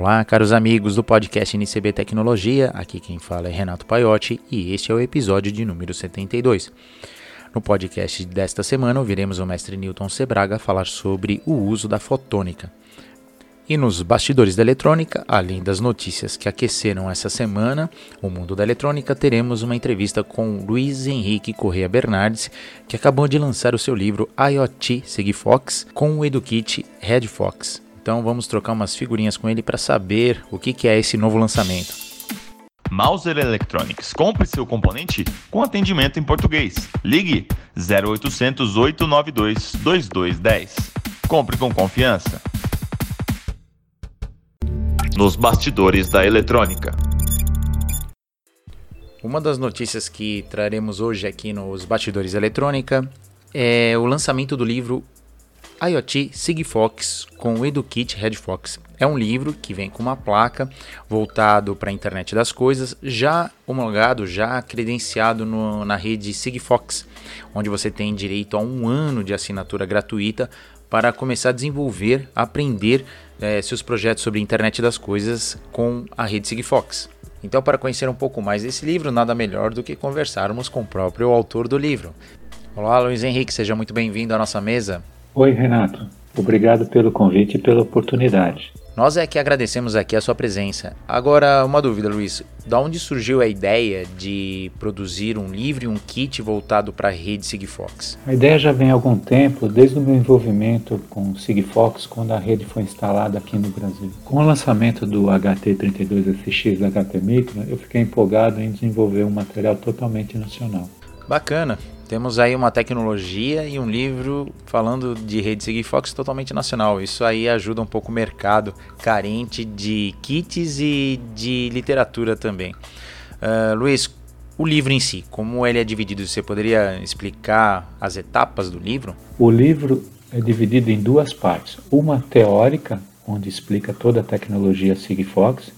Olá, caros amigos do podcast NCB Tecnologia. Aqui quem fala é Renato Paiotti e este é o episódio de número 72. No podcast desta semana, ouviremos o mestre Newton Sebraga falar sobre o uso da fotônica. E nos bastidores da eletrônica, além das notícias que aqueceram essa semana o mundo da eletrônica, teremos uma entrevista com Luiz Henrique Correa Bernardes, que acabou de lançar o seu livro IoT Sigfox com o EduKit Red Fox. Então vamos trocar umas figurinhas com ele para saber o que, que é esse novo lançamento. Mauser Electronics. Compre seu componente com atendimento em português. Ligue 0800 892 2210. Compre com confiança. Nos bastidores da eletrônica. Uma das notícias que traremos hoje aqui nos bastidores da eletrônica é o lançamento do livro IoT Sigfox com o EduKit Redfox. É um livro que vem com uma placa voltado para a internet das coisas, já homologado, já credenciado no, na rede Sigfox, onde você tem direito a um ano de assinatura gratuita para começar a desenvolver, aprender é, seus projetos sobre a internet das coisas com a rede Sigfox. Então, para conhecer um pouco mais desse livro, nada melhor do que conversarmos com o próprio autor do livro. Olá, Luiz Henrique, seja muito bem-vindo à nossa mesa. Oi, Renato. Obrigado pelo convite e pela oportunidade. Nós é que agradecemos aqui a sua presença. Agora, uma dúvida, Luiz. Da onde surgiu a ideia de produzir um livro e um kit voltado para a rede Sigfox? A ideia já vem há algum tempo, desde o meu envolvimento com o Sigfox, quando a rede foi instalada aqui no Brasil. Com o lançamento do HT32SX HT Micro, eu fiquei empolgado em desenvolver um material totalmente nacional. Bacana. Temos aí uma tecnologia e um livro falando de rede Sigfox totalmente nacional. Isso aí ajuda um pouco o mercado carente de kits e de literatura também. Uh, Luiz, o livro em si, como ele é dividido? Você poderia explicar as etapas do livro? O livro é dividido em duas partes. Uma teórica, onde explica toda a tecnologia Sigfox,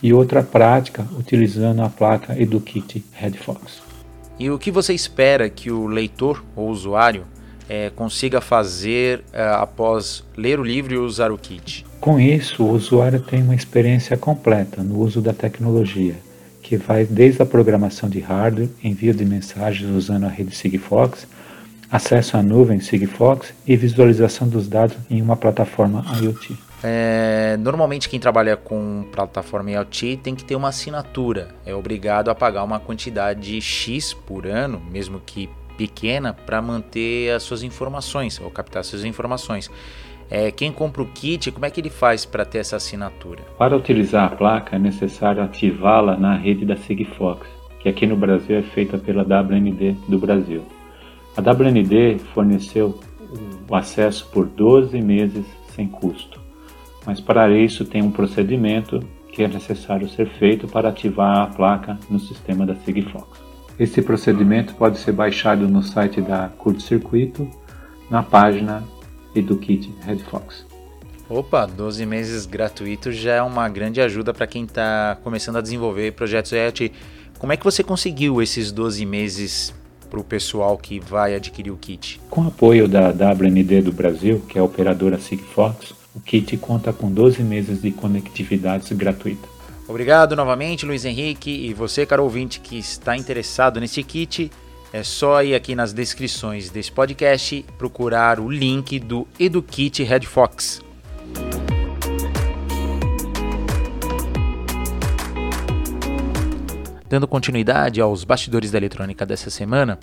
e outra prática, utilizando a placa EduKit RedFox. E o que você espera que o leitor ou usuário é, consiga fazer é, após ler o livro e usar o kit? Com isso, o usuário tem uma experiência completa no uso da tecnologia, que vai desde a programação de hardware, envio de mensagens usando a rede Sigfox, acesso à nuvem Sigfox e visualização dos dados em uma plataforma IoT. É, normalmente quem trabalha com plataforma IoT tem que ter uma assinatura, é obrigado a pagar uma quantidade X por ano, mesmo que pequena, para manter as suas informações ou captar suas informações. É, quem compra o kit, como é que ele faz para ter essa assinatura? Para utilizar a placa é necessário ativá-la na rede da Sigfox, que aqui no Brasil é feita pela WND do Brasil. A WND forneceu o acesso por 12 meses sem custo mas para isso tem um procedimento que é necessário ser feito para ativar a placa no sistema da Sigfox. Esse procedimento pode ser baixado no site da Curto Circuito, na página EduKit Redfox. Opa, 12 meses gratuito já é uma grande ajuda para quem está começando a desenvolver projetos IoT. Como é que você conseguiu esses 12 meses para o pessoal que vai adquirir o kit? Com o apoio da WND do Brasil, que é a operadora Sigfox, o kit conta com 12 meses de conectividade gratuita. Obrigado novamente, Luiz Henrique. E você, caro ouvinte, que está interessado nesse kit, é só ir aqui nas descrições desse podcast procurar o link do EduKit Red Fox. Dando continuidade aos bastidores da eletrônica dessa semana,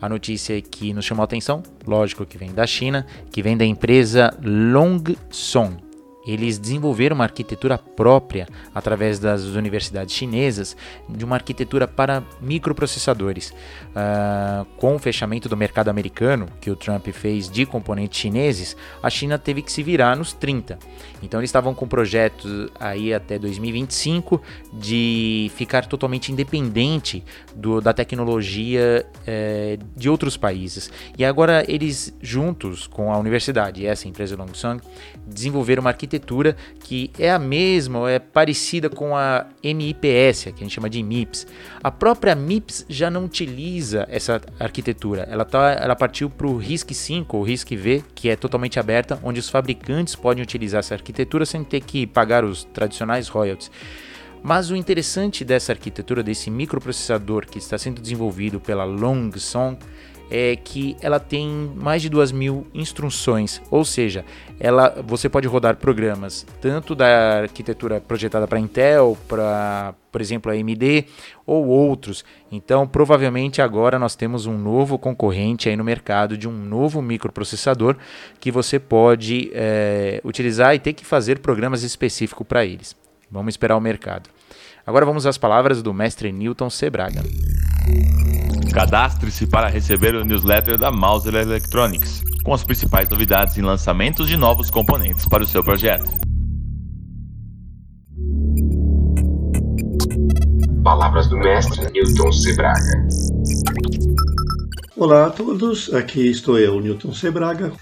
a notícia que nos chamou a atenção, lógico que vem da China, que vem da empresa Longsong eles desenvolveram uma arquitetura própria através das universidades chinesas de uma arquitetura para microprocessadores. Uh, com o fechamento do mercado americano que o Trump fez de componentes chineses, a China teve que se virar nos 30. Então eles estavam com projetos aí até 2025 de ficar totalmente independente do, da tecnologia eh, de outros países. E agora eles juntos com a universidade e essa empresa Longsong desenvolveram uma arquitetura arquitetura que é a mesma ou é parecida com a MIPS, que a gente chama de MIPS. A própria MIPS já não utiliza essa arquitetura. Ela, tá, ela partiu para o RISC 5 ou RISC V, que é totalmente aberta, onde os fabricantes podem utilizar essa arquitetura sem ter que pagar os tradicionais royalties. Mas o interessante dessa arquitetura, desse microprocessador que está sendo desenvolvido pela Longsong, é que ela tem mais de duas mil instruções, ou seja, ela, você pode rodar programas tanto da arquitetura projetada para Intel, para, por exemplo, AMD ou outros. Então, provavelmente agora nós temos um novo concorrente aí no mercado de um novo microprocessador que você pode é, utilizar e ter que fazer programas específicos para eles. Vamos esperar o mercado. Agora vamos às palavras do mestre Newton Sebraga. Cadastre-se para receber o newsletter da Mauser Electronics, com as principais novidades e lançamentos de novos componentes para o seu projeto. Palavras do mestre Newton Sebraga. Olá a todos, aqui estou eu, Newton Sebraga,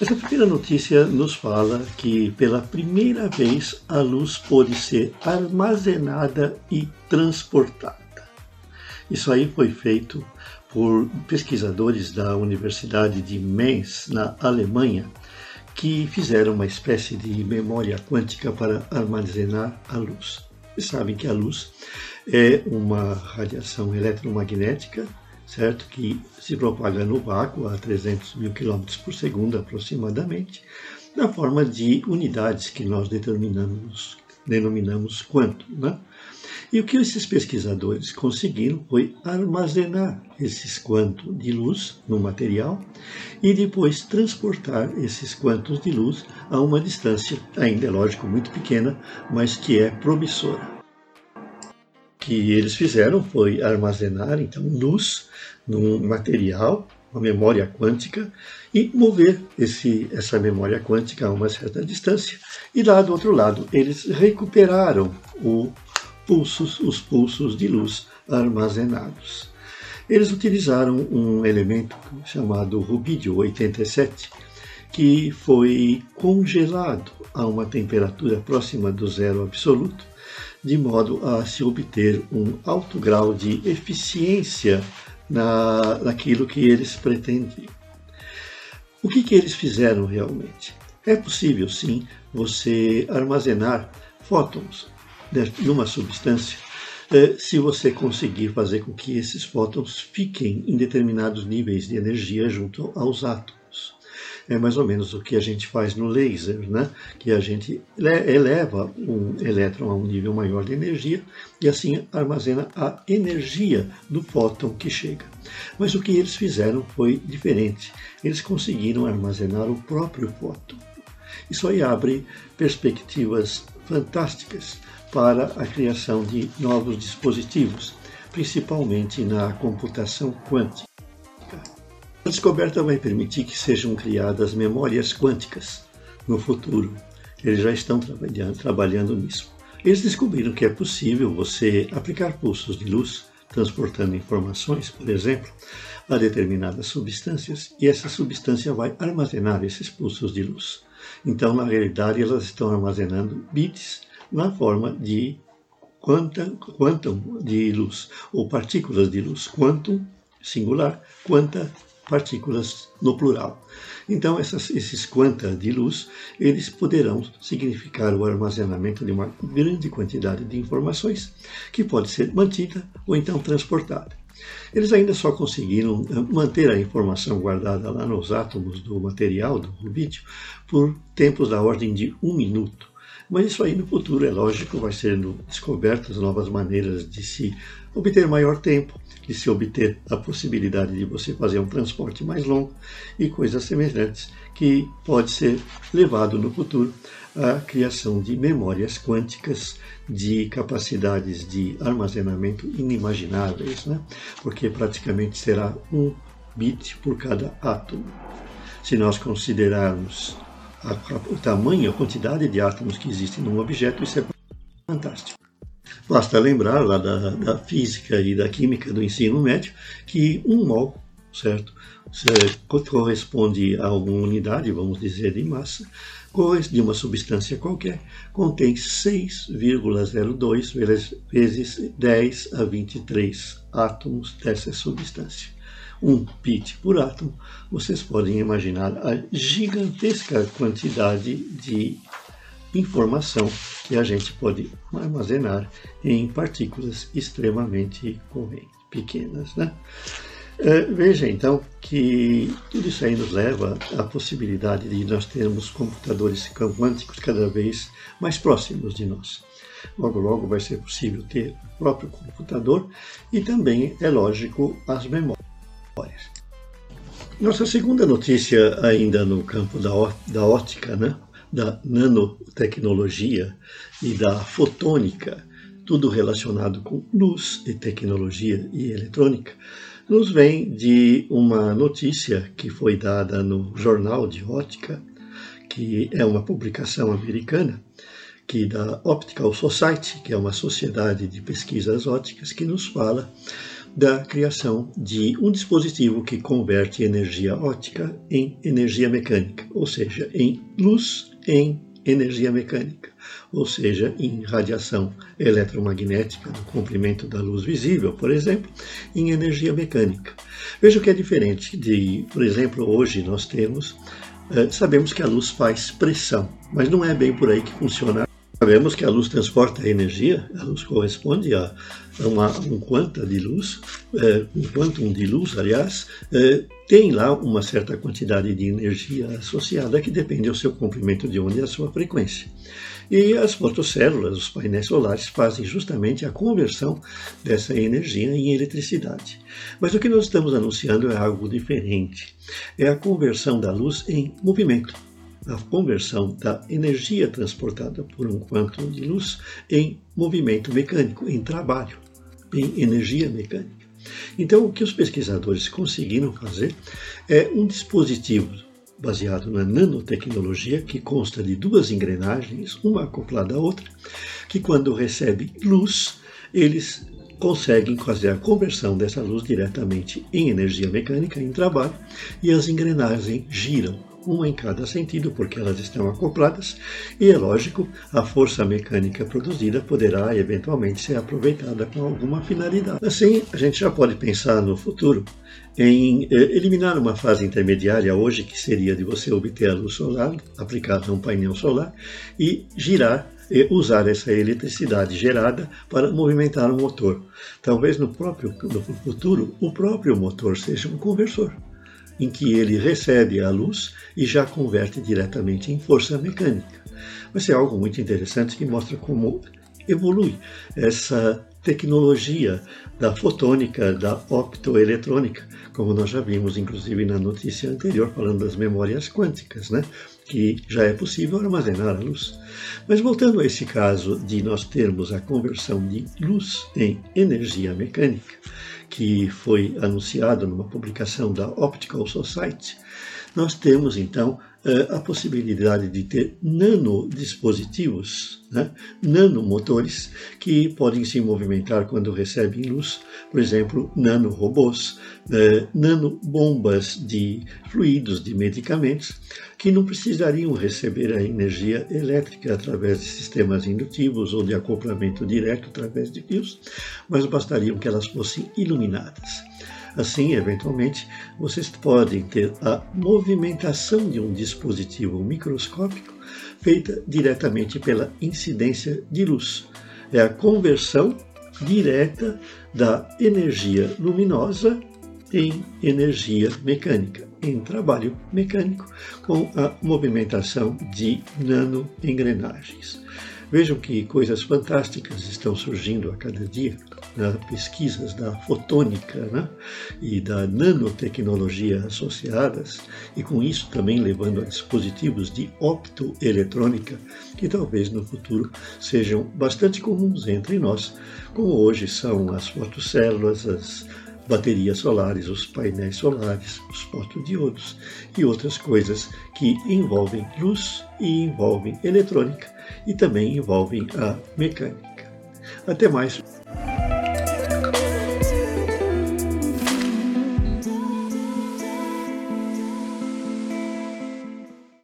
essa primeira notícia nos fala que pela primeira vez a luz pode ser armazenada e transportada. Isso aí foi feito por pesquisadores da Universidade de Mainz, na Alemanha, que fizeram uma espécie de memória quântica para armazenar a luz. Vocês sabem que a luz é uma radiação eletromagnética certo? Que se propaga no vácuo a 300 mil quilômetros por segundo aproximadamente, na forma de unidades que nós determinamos, denominamos quanto, né? E o que esses pesquisadores conseguiram foi armazenar esses quantos de luz no material e depois transportar esses quantos de luz a uma distância, ainda é lógico, muito pequena, mas que é promissora que eles fizeram foi armazenar então luz num material, uma memória quântica, e mover esse, essa memória quântica a uma certa distância. E lá do outro lado, eles recuperaram o pulsos, os pulsos de luz armazenados. Eles utilizaram um elemento chamado rubídio 87, que foi congelado a uma temperatura próxima do zero absoluto de modo a se obter um alto grau de eficiência na, naquilo que eles pretendiam. O que, que eles fizeram realmente? É possível, sim, você armazenar fótons numa substância eh, se você conseguir fazer com que esses fótons fiquem em determinados níveis de energia junto aos átomos é mais ou menos o que a gente faz no laser, né? que a gente eleva um elétron a um nível maior de energia e assim armazena a energia do fóton que chega. Mas o que eles fizeram foi diferente. Eles conseguiram armazenar o próprio fóton. Isso aí abre perspectivas fantásticas para a criação de novos dispositivos, principalmente na computação quântica. A descoberta vai permitir que sejam criadas memórias quânticas no futuro. Eles já estão trabalhando, trabalhando nisso. Eles descobriram que é possível você aplicar pulsos de luz transportando informações, por exemplo, a determinadas substâncias, e essa substância vai armazenar esses pulsos de luz. Então, na realidade, elas estão armazenando bits na forma de quantum, quantum de luz, ou partículas de luz, quantum singular, quanta partículas no plural. Então, essas, esses quanta de luz, eles poderão significar o armazenamento de uma grande quantidade de informações que pode ser mantida ou então transportada. Eles ainda só conseguiram eh, manter a informação guardada lá nos átomos do material, do rubídio, por tempos da ordem de um minuto. Mas isso aí no futuro, é lógico, vai sendo descobertas novas maneiras de se obter maior tempo, de se obter a possibilidade de você fazer um transporte mais longo e coisas semelhantes que pode ser levado no futuro à criação de memórias quânticas de capacidades de armazenamento inimagináveis, né? porque praticamente será um bit por cada átomo. Se nós considerarmos a, a, o tamanho, a quantidade de átomos que existem num objeto, isso é fantástico. Basta lembrar lá da, da física e da química do ensino médio que um mol, certo, corresponde a uma unidade, vamos dizer, de massa, de uma substância qualquer contém 6,02 vezes 10 a 23 átomos dessa substância. Um bit por átomo, vocês podem imaginar a gigantesca quantidade de informação que a gente pode armazenar em partículas extremamente pequenas. Né? É, veja então que tudo isso aí nos leva à possibilidade de nós termos computadores quânticos cada vez mais próximos de nós. Logo, logo vai ser possível ter o próprio computador e também, é lógico, as memórias. Nossa segunda notícia, ainda no campo da, da ótica, né? da nanotecnologia e da fotônica, tudo relacionado com luz e tecnologia e eletrônica, nos vem de uma notícia que foi dada no Jornal de Ótica, que é uma publicação americana, que da Optical Society, que é uma sociedade de pesquisas óticas, que nos fala da criação de um dispositivo que converte energia óptica em energia mecânica, ou seja, em luz em energia mecânica, ou seja, em radiação eletromagnética no comprimento da luz visível, por exemplo, em energia mecânica. Veja que é diferente de, por exemplo, hoje nós temos, eh, sabemos que a luz faz pressão, mas não é bem por aí que funciona. Sabemos que a luz transporta energia, a luz corresponde a uma, um quanta de luz, é, um quantum de luz, aliás, é, tem lá uma certa quantidade de energia associada que depende do seu comprimento de onda e da sua frequência. E as fotocélulas, os painéis solares, fazem justamente a conversão dessa energia em eletricidade. Mas o que nós estamos anunciando é algo diferente. É a conversão da luz em movimento a conversão da energia transportada por um quantum de luz em movimento mecânico, em trabalho em energia mecânica. Então, o que os pesquisadores conseguiram fazer é um dispositivo baseado na nanotecnologia que consta de duas engrenagens, uma acoplada à outra, que quando recebe luz, eles conseguem fazer a conversão dessa luz diretamente em energia mecânica, em trabalho, e as engrenagens giram uma em cada sentido, porque elas estão acopladas, e é lógico, a força mecânica produzida poderá eventualmente ser aproveitada com alguma finalidade. Assim, a gente já pode pensar no futuro em eh, eliminar uma fase intermediária hoje, que seria de você obter a luz solar aplicada a um painel solar e girar e usar essa eletricidade gerada para movimentar um motor. Talvez no próprio no futuro o próprio motor seja um conversor em que ele recebe a luz e já converte diretamente em força mecânica. Vai ser algo muito interessante que mostra como evolui essa tecnologia da fotônica, da optoeletrônica, como nós já vimos, inclusive, na notícia anterior, falando das memórias quânticas, né? que já é possível armazenar a luz. Mas voltando a esse caso de nós termos a conversão de luz em energia mecânica, que foi anunciado numa publicação da Optical Society, nós temos então a possibilidade de ter nanodispositivos, né, nanomotores, que podem se movimentar quando recebem luz, por exemplo, nanorobôs, eh, nanobombas de fluidos, de medicamentos, que não precisariam receber a energia elétrica através de sistemas indutivos ou de acoplamento direto através de fios, mas bastariam que elas fossem iluminadas. Assim, eventualmente, vocês podem ter a movimentação de um dispositivo microscópico feita diretamente pela incidência de luz. É a conversão direta da energia luminosa em energia mecânica, em trabalho mecânico, com a movimentação de nanoengrenagens. Vejam que coisas fantásticas estão surgindo a cada dia nas pesquisas da fotônica né, e da nanotecnologia associadas, e com isso também levando a dispositivos de optoeletrônica, que talvez no futuro sejam bastante comuns entre nós, como hoje são as fotocélulas, as baterias solares, os painéis solares, os fotodiodos e outras coisas que envolvem luz e envolvem eletrônica e também envolvem a mecânica. Até mais!